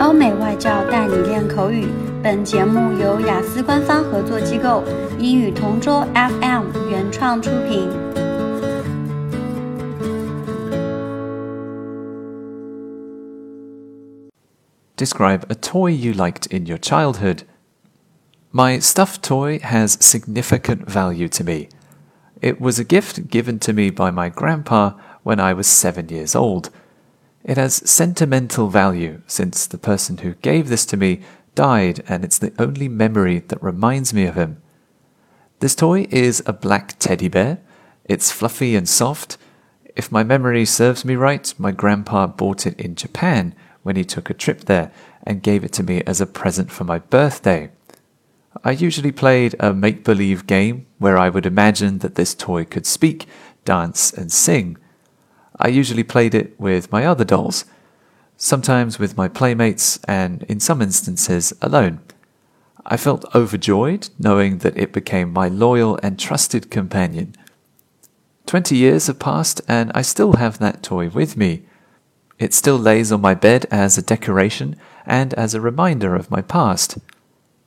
欧美外教带你练口语。本节目由雅思官方合作机构英语同桌 FM 原创出品。Describe a toy you liked in your childhood. My stuffed toy has significant value to me. It was a gift given to me by my grandpa when I was seven years old. It has sentimental value since the person who gave this to me died and it's the only memory that reminds me of him. This toy is a black teddy bear. It's fluffy and soft. If my memory serves me right, my grandpa bought it in Japan when he took a trip there and gave it to me as a present for my birthday. I usually played a make believe game where I would imagine that this toy could speak, dance, and sing. I usually played it with my other dolls, sometimes with my playmates, and in some instances alone. I felt overjoyed knowing that it became my loyal and trusted companion. Twenty years have passed, and I still have that toy with me. It still lays on my bed as a decoration and as a reminder of my past.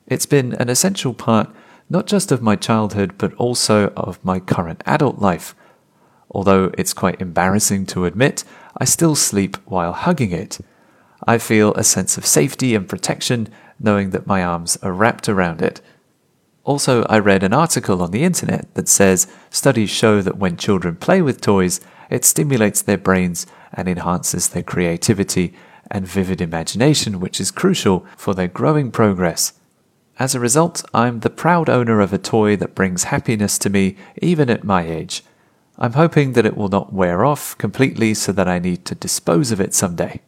It's been an essential part not just of my childhood, but also of my current adult life. Although it's quite embarrassing to admit, I still sleep while hugging it. I feel a sense of safety and protection knowing that my arms are wrapped around it. Also, I read an article on the internet that says studies show that when children play with toys, it stimulates their brains and enhances their creativity and vivid imagination, which is crucial for their growing progress. As a result, I'm the proud owner of a toy that brings happiness to me even at my age. I'm hoping that it will not wear off completely so that I need to dispose of it someday.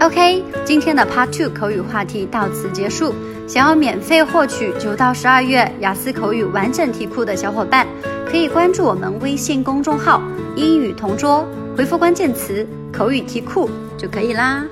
OK，今天的 Part Two 口语话题到此结束。想要免费获取九到十二月雅思口语完整题库的小伙伴，可以关注我们微信公众号“英语同桌”，回复关键词“口语题库”就可以啦。